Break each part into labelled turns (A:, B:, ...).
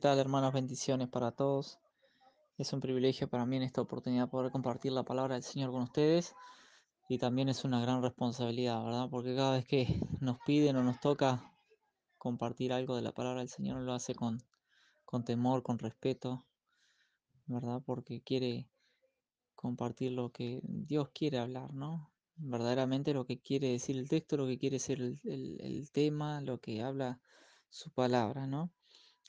A: ¿Qué tal, hermanos? Bendiciones para todos. Es un privilegio para mí en esta oportunidad poder compartir la palabra del Señor con ustedes y también es una gran responsabilidad, ¿verdad? Porque cada vez que nos piden o nos toca compartir algo de la palabra del Señor lo hace con, con temor, con respeto, ¿verdad? Porque quiere compartir lo que Dios quiere hablar, ¿no? Verdaderamente lo que quiere decir el texto, lo que quiere ser el, el- el tema, lo que habla su palabra, ¿no?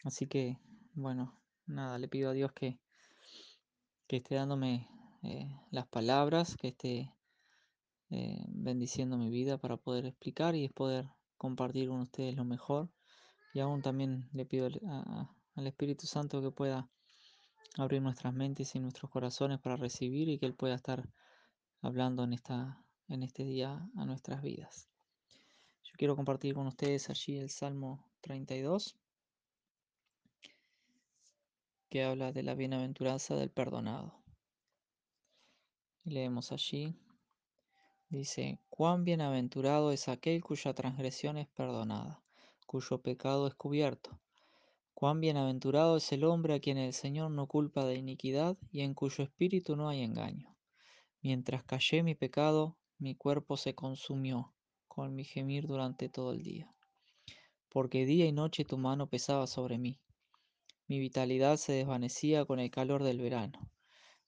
A: Así que, bueno, nada, le pido a Dios que, que esté dándome eh, las palabras, que esté eh, bendiciendo mi vida para poder explicar y poder compartir con ustedes lo mejor. Y aún también le pido al Espíritu Santo que pueda abrir nuestras mentes y nuestros corazones para recibir y que Él pueda estar hablando en, esta, en este día a nuestras vidas. Yo quiero compartir con ustedes allí el Salmo 32, que habla de la bienaventuranza del perdonado. Leemos allí, dice, cuán bienaventurado es aquel cuya transgresión es perdonada, cuyo pecado es cubierto. Cuán bienaventurado es el hombre a quien el Señor no culpa de iniquidad y en cuyo espíritu no hay engaño. Mientras callé mi pecado, mi cuerpo se consumió con mi gemir durante todo el día. Porque día y noche tu mano pesaba sobre mí. Mi vitalidad se desvanecía con el calor del verano.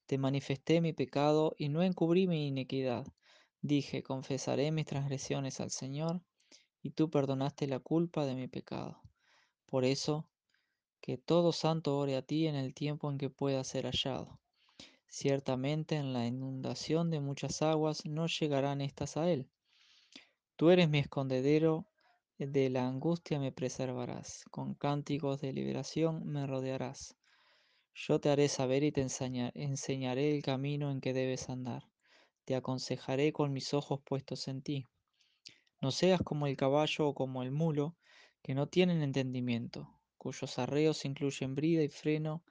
A: Te manifesté mi pecado y no encubrí mi iniquidad. Dije, confesaré mis transgresiones al Señor, y tú perdonaste la culpa de mi pecado. Por eso, que todo santo ore a ti en el tiempo en que pueda ser hallado. Ciertamente en la inundación de muchas aguas no llegarán estas a él. Tú eres mi escondedero, de la angustia me preservarás, con cánticos de liberación me rodearás. Yo te haré saber y te enseña- enseñaré el camino en que debes andar. Te aconsejaré con mis ojos puestos en ti. No seas como el caballo o como el mulo, que no tienen entendimiento, cuyos arreos incluyen brida y freno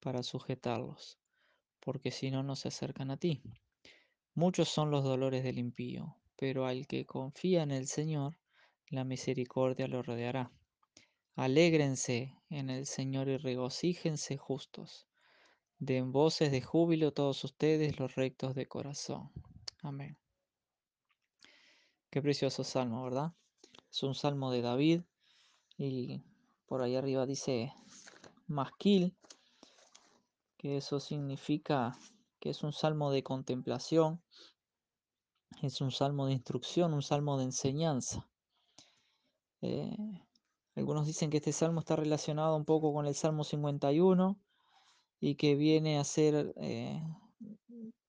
A: para sujetarlos, porque si no, no se acercan a ti. Muchos son los dolores del impío, pero al que confía en el Señor, la misericordia lo rodeará. Alégrense en el Señor y regocíjense justos. Den voces de júbilo todos ustedes, los rectos de corazón. Amén. Qué precioso salmo, ¿verdad? Es un salmo de David y por ahí arriba dice masquil, que eso significa que es un salmo de contemplación, es un salmo de instrucción, un salmo de enseñanza. Eh, algunos dicen que este salmo está relacionado un poco con el Salmo 51 y que viene a ser eh,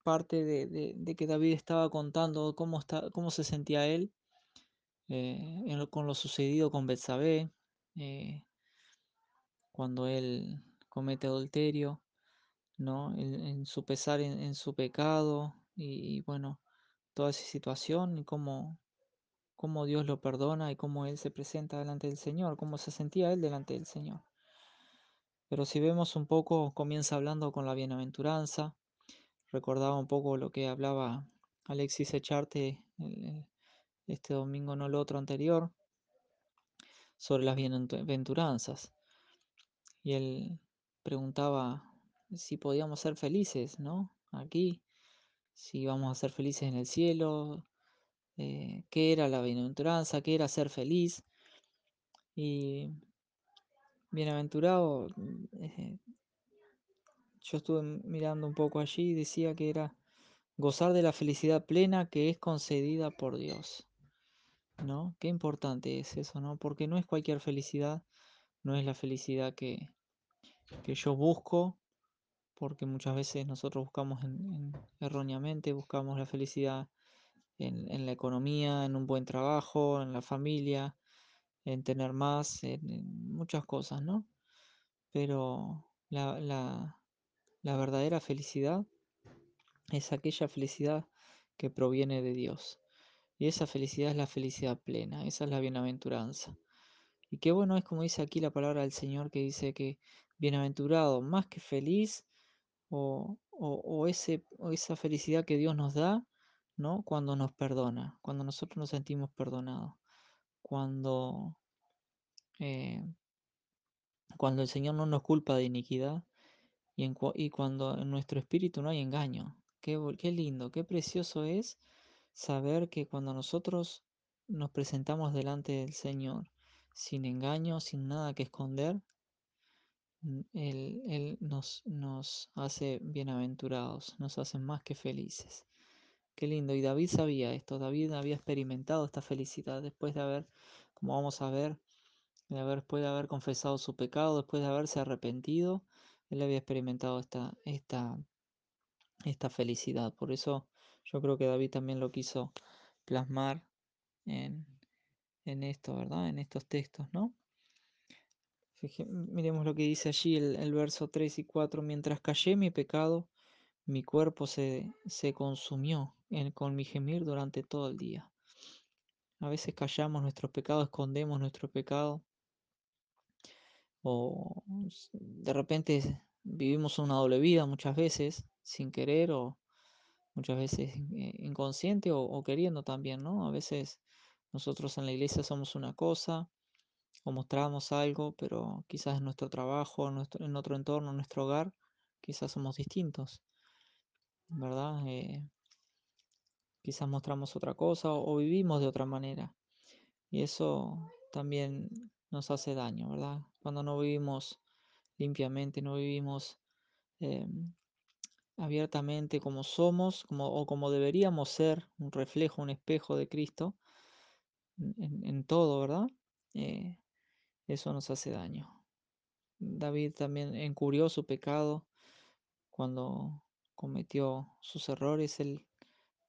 A: parte de, que David estaba contando cómo, está, cómo se sentía él eh, con lo sucedido con Betsabé, cuando él comete adulterio, ¿no? En, su pesar, en, en su pecado y, y, bueno, toda esa situación y cómo, cómo Dios lo perdona y cómo él se presenta delante del Señor, cómo se sentía él delante del Señor. Pero si vemos un poco, comienza hablando con la bienaventuranza, recordaba un poco lo que hablaba Alexis Echarte este domingo, no el otro anterior, sobre las bienaventuranzas. Y él preguntaba si podíamos ser felices, ¿no? Aquí, si íbamos a ser felices en el cielo, eh, qué era la bienaventuranza, qué era ser feliz. Y bienaventurado, mm, eh, yo estuve mirando un poco allí y decía que era gozar de la felicidad plena que es concedida por Dios. ¿No? Qué importante es eso, ¿no? Porque no es cualquier felicidad, no es la felicidad que, que yo busco, porque muchas veces nosotros buscamos en- en- erróneamente, buscamos la felicidad en, la economía, en un buen trabajo, en la familia, en tener más, en, en muchas cosas, ¿no? Pero la, la, la verdadera felicidad es aquella felicidad que proviene de Dios. Y esa felicidad es la felicidad plena, esa es la bienaventuranza. Y qué bueno es como dice aquí la palabra del Señor que dice que bienaventurado, más que feliz, o, o- o ese, o esa felicidad que Dios nos da, ¿no? Cuando nos perdona, cuando nosotros nos sentimos perdonados, cuando eh, cuando el Señor no nos culpa de iniquidad y, cuando en nuestro espíritu no hay engaño. Qué, qué lindo, qué precioso es saber que cuando nosotros nos presentamos delante del Señor sin engaño, sin nada que esconder, mm, Él, Él nos, nos hace bienaventurados, nos hace más que felices. Qué lindo. Y David sabía esto. David había experimentado esta felicidad después de haber, como vamos a ver, de haber, después de haber confesado su pecado, después de haberse arrepentido, él había experimentado esta, esta, esta felicidad. Por eso yo creo que David también lo quiso plasmar en, en esto, ¿verdad? En estos textos, ¿no? Miremos lo que dice allí el, el verso 3 y 4. Mientras callé mi pecado, mi cuerpo se, se consumió en- con mi gemir durante todo el día. A veces callamos nuestros pecados, escondemos nuestro pecado o de repente vivimos una doble vida muchas veces sin querer o muchas veces eh, inconsciente o, o queriendo también, ¿no? A veces nosotros en la iglesia somos una cosa o mostramos algo, pero quizás en nuestro trabajo, en nuestro, en otro entorno, en nuestro hogar, quizás somos distintos, ¿verdad? Eh, quizás mostramos otra cosa o, vivimos de otra manera. Y eso también nos hace daño, ¿verdad? Cuando no vivimos limpiamente, no vivimos em, abiertamente como somos como, o como deberíamos ser, un reflejo, un espejo de Cristo en todo, ¿verdad? Eh, eso nos hace daño. David también encubrió su pecado cuando cometió sus errores, él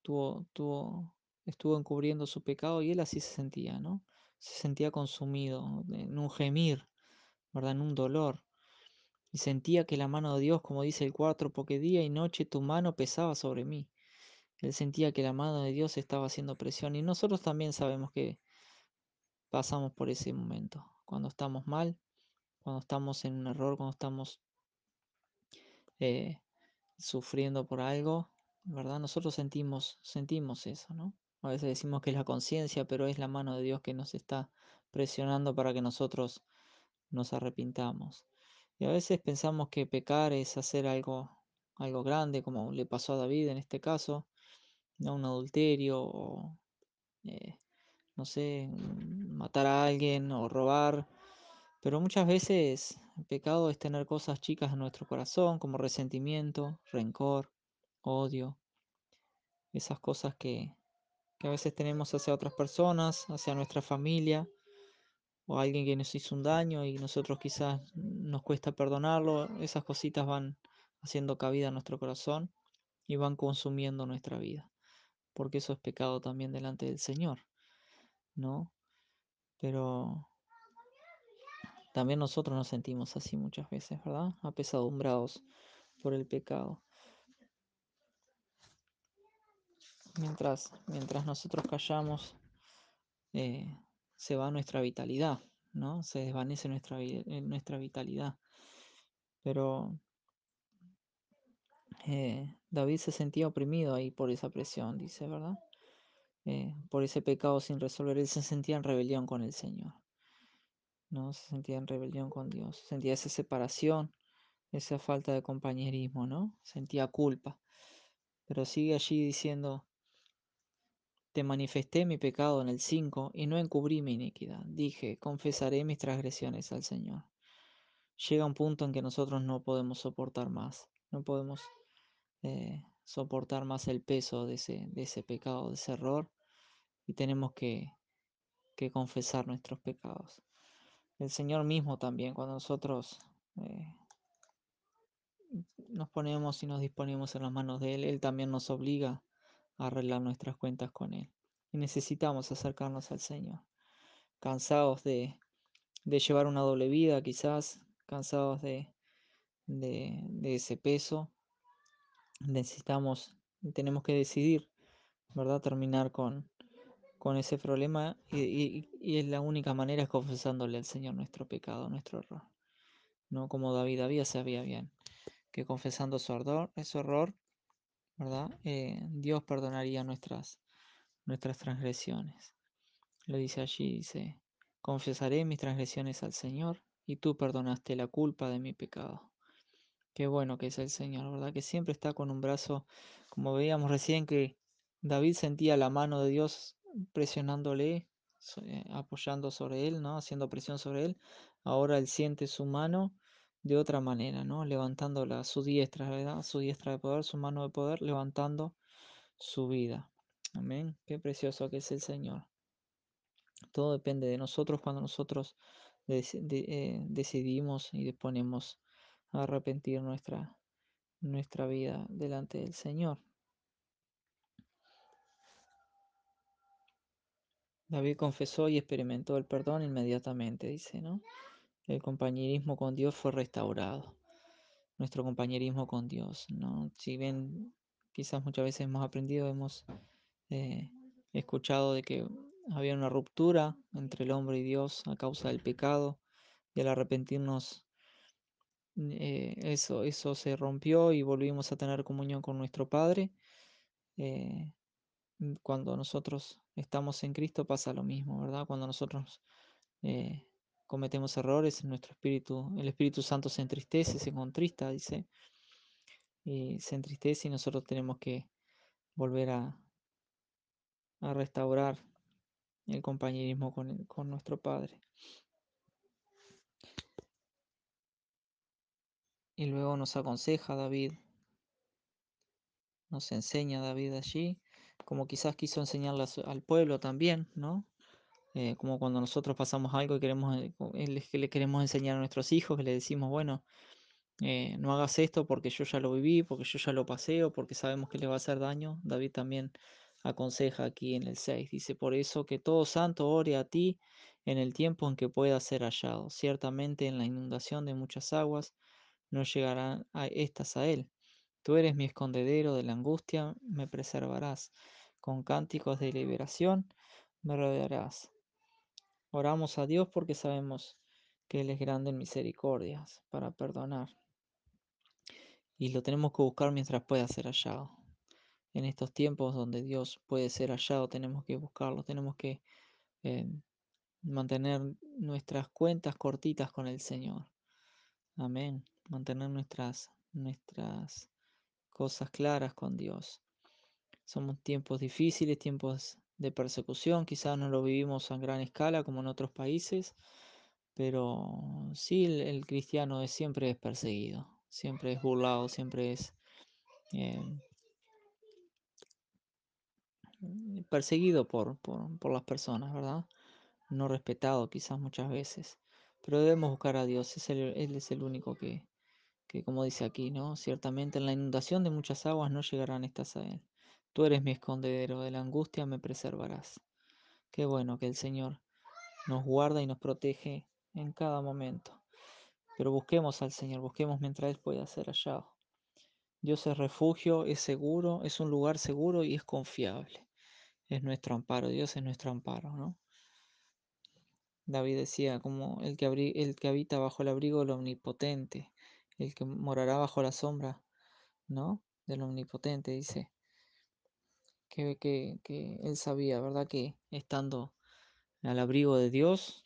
A: tuvo, tuvo, estuvo encubriendo su pecado y él así se sentía, ¿no? Se sentía consumido en un gemir, ¿verdad? En un dolor. Y sentía que la mano de Dios, como dice el 4, porque día y noche tu mano pesaba sobre mí. Él sentía que la mano de Dios estaba haciendo presión. Y nosotros también sabemos que pasamos por ese momento. Cuando estamos mal, cuando estamos en un error, cuando estamos eh, sufriendo por algo, ¿verdad? Nosotros sentimos, sentimos eso, ¿no? A veces decimos que es la conciencia, pero es la mano de Dios que nos está presionando para que nosotros nos arrepintamos. Y a veces pensamos que pecar es hacer algo, algo grande, como le pasó a David en este caso, ¿no? Un adulterio o, eh, no sé, matar a alguien o robar. Pero muchas veces el pecado es tener cosas chicas en nuestro corazón, como resentimiento, rencor, odio, esas cosas que, que a veces tenemos hacia otras personas, hacia nuestra familia o alguien que nos hizo un daño y nosotros quizás nos cuesta perdonarlo. Esas cositas van haciendo cabida en nuestro corazón y van consumiendo nuestra vida, porque eso es pecado también delante del Señor, ¿no? Pero también nosotros nos sentimos así muchas veces, ¿verdad? Apesadumbrados por el pecado. Mientras, mientras nosotros callamos, eh, se va nuestra vitalidad, ¿no? Se desvanece nuestra, eh, nuestra vitalidad. Pero eh, David se sentía oprimido ahí por esa presión, dice, ¿verdad? Por ese pecado sin resolver. Él se sentía en rebelión con el Señor, ¿no? Se sentía en rebelión con Dios. Sentía esa separación, esa falta de compañerismo, ¿no? Sentía culpa. Pero sigue allí diciendo, te manifesté mi pecado en el 5 y no encubrí mi iniquidad. Dije, confesaré mis transgresiones al Señor. Llega un punto en que nosotros no podemos soportar más, no podemos eh, soportar más el peso de ese, de ese pecado, de ese error, y tenemos que, que confesar nuestros pecados. El Señor mismo también, cuando nosotros eh, nos ponemos y nos disponemos en las manos de Él, Él también nos obliga a arreglar nuestras cuentas con Él. Y necesitamos acercarnos al Señor, cansados de, de llevar una doble vida quizás, cansados de, de, de ese peso, necesitamos, tenemos que decidir, ¿verdad? Terminar con, con ese problema y, y- es la única manera es confesándole al Señor nuestro pecado, nuestro error. No como David había sabía bien que confesando su ardor, su error, ¿verdad? Eh, Dios perdonaría nuestras, nuestras transgresiones. Lo dice allí, dice, confesaré mis transgresiones al Señor y tú perdonaste la culpa de mi pecado. Qué bueno que es el Señor, ¿verdad? Que siempre está con un brazo, como veíamos recién que David sentía la mano de Dios presionándole, eh, apoyando sobre él, ¿no? Haciendo presión sobre él. Ahora él siente su mano de otra manera, ¿no? Levantándola, su diestra, ¿verdad? Su diestra de poder, su mano de poder, levantando su vida. Amén. Qué precioso que es el Señor. Todo depende de nosotros cuando nosotros eh, decidimos y disponemos a arrepentir nuestra, nuestra vida delante del Señor. David confesó y experimentó el perdón inmediatamente, dice, ¿no? El compañerismo con Dios fue restaurado. Nuestro compañerismo con Dios, ¿no? Si bien quizás muchas veces hemos aprendido, hemos eh, escuchado de que había una ruptura entre el hombre y Dios a causa del pecado y al arrepentirnos eh, eso, eso se rompió y volvimos a tener comunión con nuestro Padre. Eh, cuando nosotros estamos en Cristo pasa lo mismo, ¿verdad? Cuando nosotros eh, cometemos errores, nuestro espíritu, el Espíritu Santo se entristece, se contrista, dice, y se entristece y nosotros tenemos que volver a, restaurar el compañerismo con, con nuestro Padre. Y luego nos aconseja David, nos enseña David allí, como quizás quiso enseñarle al pueblo también, ¿no? Eh, como cuando nosotros pasamos algo y queremos, eh, que le queremos enseñar a nuestros hijos, que le decimos, bueno, eh, no hagas esto porque yo ya lo viví, porque yo ya lo pasé o porque sabemos que le va a hacer daño. David también aconseja aquí en el 6, dice, por eso que todo santo ore a ti en el tiempo en que pueda ser hallado. Ciertamente en la inundación de muchas aguas no llegarán a estas a él. Tú eres mi escondedero de la angustia, me preservarás. Con cánticos de liberación me rodearás. Oramos a Dios porque sabemos que Él es grande en misericordias para perdonar. Y lo tenemos que buscar mientras pueda ser hallado. En estos tiempos donde Dios puede ser hallado, tenemos que buscarlo, tenemos que eh, mantener nuestras cuentas cortitas con el Señor. Amén. Mantener nuestras, nuestras cosas claras con Dios. Somos tiempos difíciles, tiempos de persecución, quizás no lo vivimos a gran escala como en otros países, pero sí el, cristiano es, siempre es perseguido, siempre es burlado, siempre es eh, perseguido por, por, las personas, ¿verdad? No respetado quizás muchas veces, pero debemos buscar a Dios, es Él es el único que, que, como dice aquí, ¿no? Ciertamente en la inundación de muchas aguas no llegarán estas a Él. Tú eres mi escondedero, de la angustia me preservarás. Qué bueno que el Señor nos guarda y nos protege en cada momento. Pero busquemos al Señor, busquemos mientras Él pueda ser hallado. Dios es refugio, es seguro, es un lugar seguro y es confiable. Es nuestro amparo, Dios es nuestro amparo, ¿no? David decía, como el que, el que habita bajo el abrigo del Omnipotente, el que morará bajo la sombra, ¿no? Del Omnipotente, dice que, que, que él sabía, ¿verdad? Que estando al abrigo de Dios,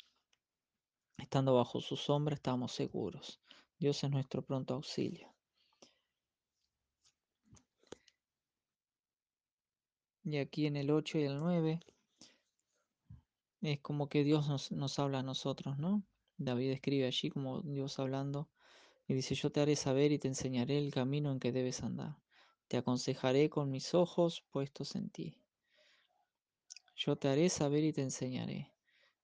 A: estando bajo su sombra, estamos seguros. Dios es nuestro pronto auxilio. Y aquí en el 8 y el 9 es como que Dios nos, nos habla a nosotros, ¿no? David escribe allí como Dios hablando y dice, yo te haré saber y te enseñaré el camino en que debes andar. Te aconsejaré con mis ojos puestos en ti. Yo te haré saber y te enseñaré.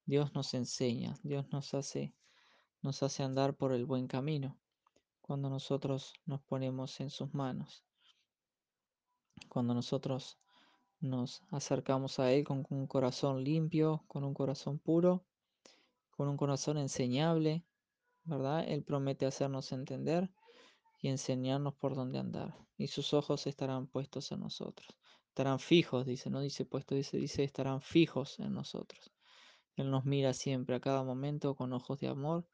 A: Dios nos enseña, Dios nos hace, nos hace andar por el buen camino cuando nosotros nos ponemos en sus manos. Cuando nosotros nos acercamos a Él con un corazón limpio, con un corazón puro, con un corazón enseñable, Él promete hacernos entender y enseñarnos por dónde andar. Y sus ojos estarán puestos en nosotros. Estarán fijos, dice, no dice puesto, dice, dice, estarán fijos en nosotros. Él nos mira siempre, a cada momento, con ojos de amor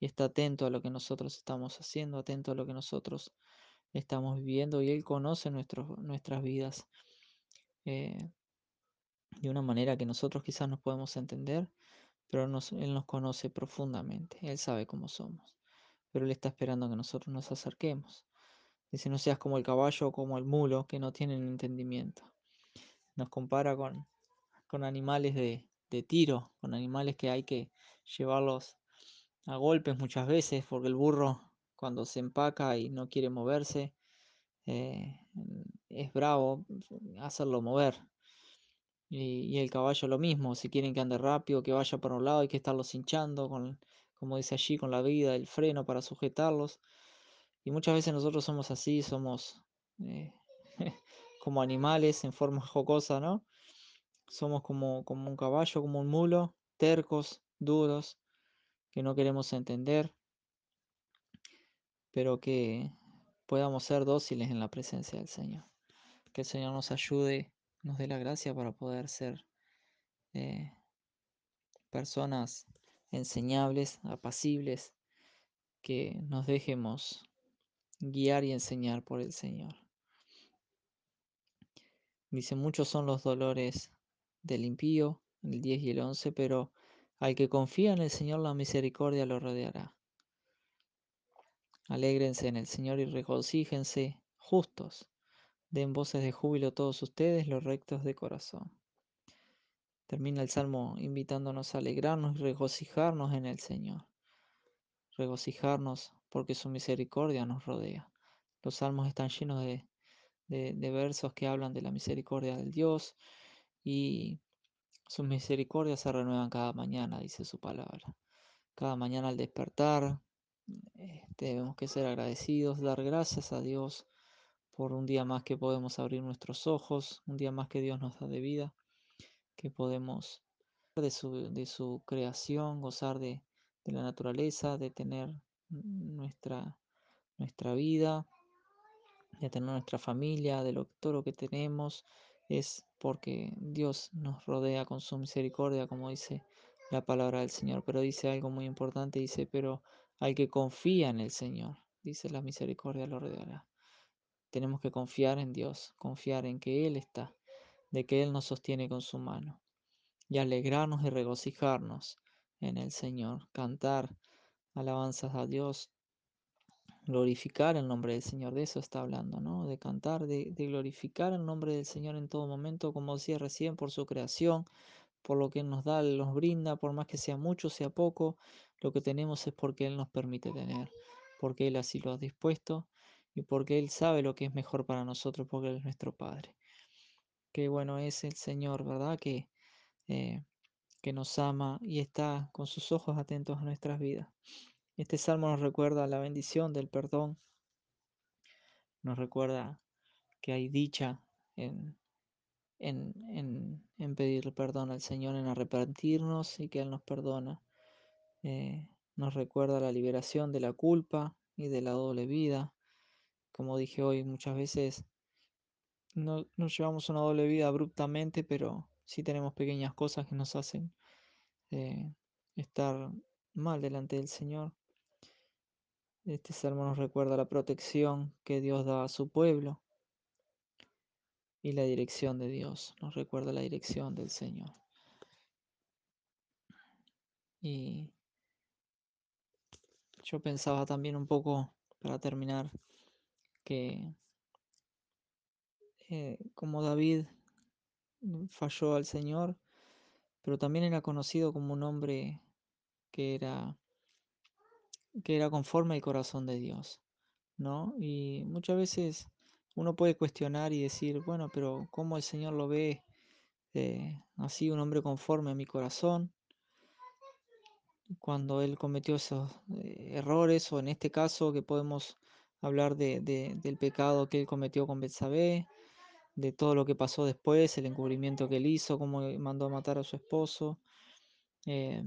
A: y está atento a lo que nosotros estamos haciendo, atento a lo que nosotros estamos viviendo y Él conoce nuestras vidas eh, de una manera que nosotros quizás no podemos entender, pero nos- Él nos conoce profundamente, Él sabe cómo somos, pero Él está esperando que nosotros nos acerquemos. Dice, no seas como el caballo o como el mulo que no tienen entendimiento. Nos compara con, con animales de, de tiro, con animales que hay que llevarlos a golpes muchas veces, porque el burro cuando se empaca y no quiere moverse, eh, es bravo hacerlo mover. Y, el caballo lo mismo, si quieren que ande rápido, que vaya por un lado, hay que estarlos hinchando, con, como dice allí, con la vida, el freno para sujetarlos. Y muchas veces nosotros somos así, somos eh, como animales en forma jocosa, ¿no? Somos como, como un caballo, como un mulo, tercos, duros, que no queremos entender, pero que podamos ser dóciles en la presencia del Señor. Que el Señor nos ayude, nos dé la gracia para poder ser eh, personas enseñables, apacibles, que nos dejemos guiar y enseñar por el Señor. Dice, muchos son los dolores del impío, el 10 y el 11, pero al que confía en el Señor la misericordia lo rodeará. Alégrense en el Señor y regocíjense justos. Den voces de júbilo todos ustedes, los rectos de corazón. Termina el Salmo invitándonos a alegrarnos y regocijarnos en el Señor. Regocijarnos porque su misericordia nos rodea. Los salmos están llenos de, de, versos que hablan de la misericordia del Dios y sus misericordias se renuevan cada mañana, dice su palabra. Cada mañana al despertar eh, tenemos que ser agradecidos, dar gracias a Dios por un día más que podemos abrir nuestros ojos, un día más que Dios nos da de vida, que podemos de su, de su creación, gozar de, de la naturaleza, de tener nuestra, nuestra vida, de tener nuestra familia, de lo, todo lo que tenemos, es porque Dios nos rodea con su misericordia, como dice la palabra del Señor. Pero dice algo muy importante, dice, pero al que confía en el Señor, dice la misericordia lo rodeará. Tenemos que confiar en Dios, confiar en que Él está, de que Él nos sostiene con su mano, y alegrarnos y regocijarnos en el Señor, cantar alabanzas a Dios, glorificar el nombre del Señor, de eso está hablando, ¿no? De cantar, de, glorificar el nombre del Señor en todo momento, como decía recién, por su creación, por lo que Él nos da, nos brinda, por más que sea mucho, sea poco, lo que tenemos es porque Él nos permite tener, porque Él así lo ha dispuesto y porque Él sabe lo que es mejor para nosotros, porque Él es nuestro Padre. Qué bueno es el Señor, ¿verdad? Que, eh, que nos ama y está con sus ojos atentos a nuestras vidas. Este salmo nos recuerda la bendición del perdón, nos recuerda que hay dicha en, en, en, en pedir perdón al Señor, en arrepentirnos y que Él nos perdona. Eh, nos recuerda la liberación de la culpa y de la doble vida. Como dije hoy, muchas veces no, llevamos una doble vida abruptamente, pero sí tenemos pequeñas cosas que nos hacen eh, estar mal delante del Señor. Este salmo nos recuerda la protección que Dios da a su pueblo y la dirección de Dios. Nos recuerda la dirección del Señor. Y yo pensaba también un poco, para terminar, que eh, como David falló al Señor, pero también era conocido como un hombre que era que era conforme al corazón de Dios, ¿no? Y muchas veces uno puede cuestionar y decir, bueno, pero ¿cómo el Señor lo ve eh, así, un hombre conforme a mi corazón? Cuando Él cometió esos eh, errores, o en este caso que podemos hablar de, de, del pecado que Él cometió con Betsabé, de todo lo que pasó después, el encubrimiento que Él hizo, cómo mandó a matar a su esposo. Eh,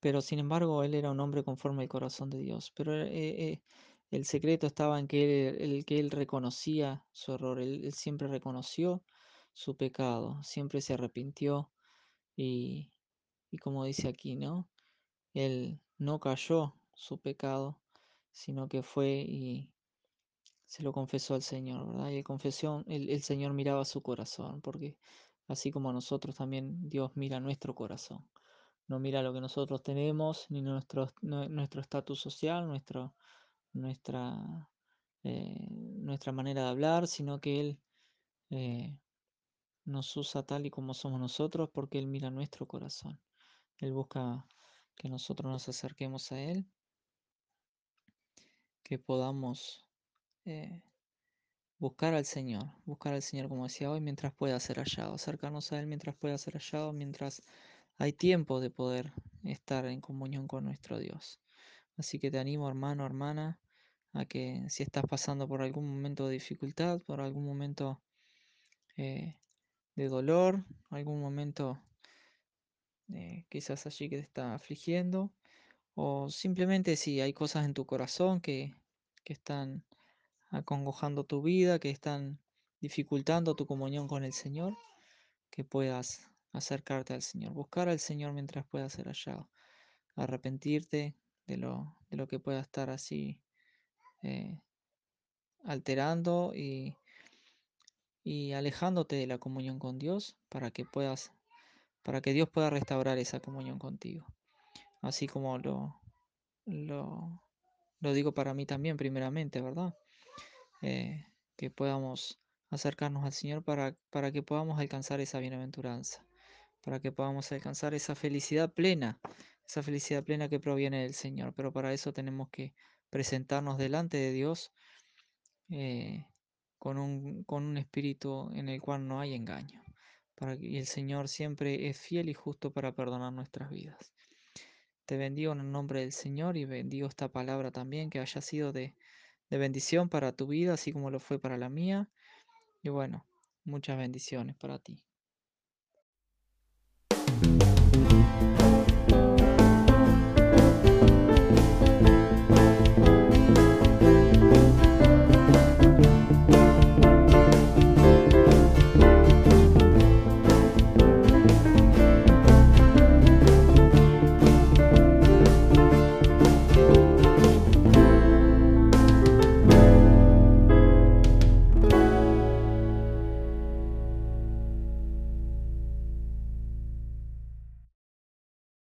A: pero sin embargo, él era un hombre conforme al corazón de Dios. Pero eh, eh, el secreto estaba en que él, el, que él reconocía su error, él, él, siempre reconoció su pecado, siempre se arrepintió y, y como dice aquí, ¿no? Él no cayó su pecado, sino que fue y se lo confesó al Señor, ¿verdad? Y el, confesión, el, el Señor miraba su corazón, porque así como nosotros también Dios mira nuestro corazón. no mira lo que nosotros tenemos, ni nuestro nue- nuestro estatus social, nuestro, nuestra, eh, nuestra manera de hablar, sino que Él eh, nos usa tal y como somos nosotros porque Él mira nuestro corazón. Él busca que nosotros nos acerquemos a Él, que podamos eh, buscar al Señor, buscar al Señor como decía hoy, mientras pueda ser hallado, acercarnos a Él mientras pueda ser hallado, mientras hay tiempo de poder estar en comunión con nuestro Dios. Así que te animo, hermano, hermana, a que si estás pasando por algún momento de dificultad, por algún momento eh, de dolor, algún momento eh, quizás allí que te está afligiendo, o simplemente si hay cosas en tu corazón que, que están acongojando tu vida, que están dificultando tu comunión con el Señor, que puedas acercarte al Señor, buscar al Señor mientras pueda ser hallado, arrepentirte de lo, de lo que pueda estar así eh, alterando y, y alejándote de la comunión con Dios para que puedas, para que Dios pueda restaurar esa comunión contigo. Así como lo, lo, digo para mí también primeramente, ¿verdad? Eh, que podamos acercarnos al Señor para, para que podamos alcanzar esa bienaventuranza, para que podamos alcanzar esa felicidad plena, esa felicidad plena que proviene del Señor. Pero para eso tenemos que presentarnos delante de Dios eh, con un, con un espíritu en el cual no hay engaño. Para que, y el Señor siempre es fiel y justo para perdonar nuestras vidas. Te bendigo en el nombre del Señor y bendigo esta palabra también que haya sido de, de bendición para tu vida, así como lo fue para la mía. Y bueno, muchas bendiciones para ti.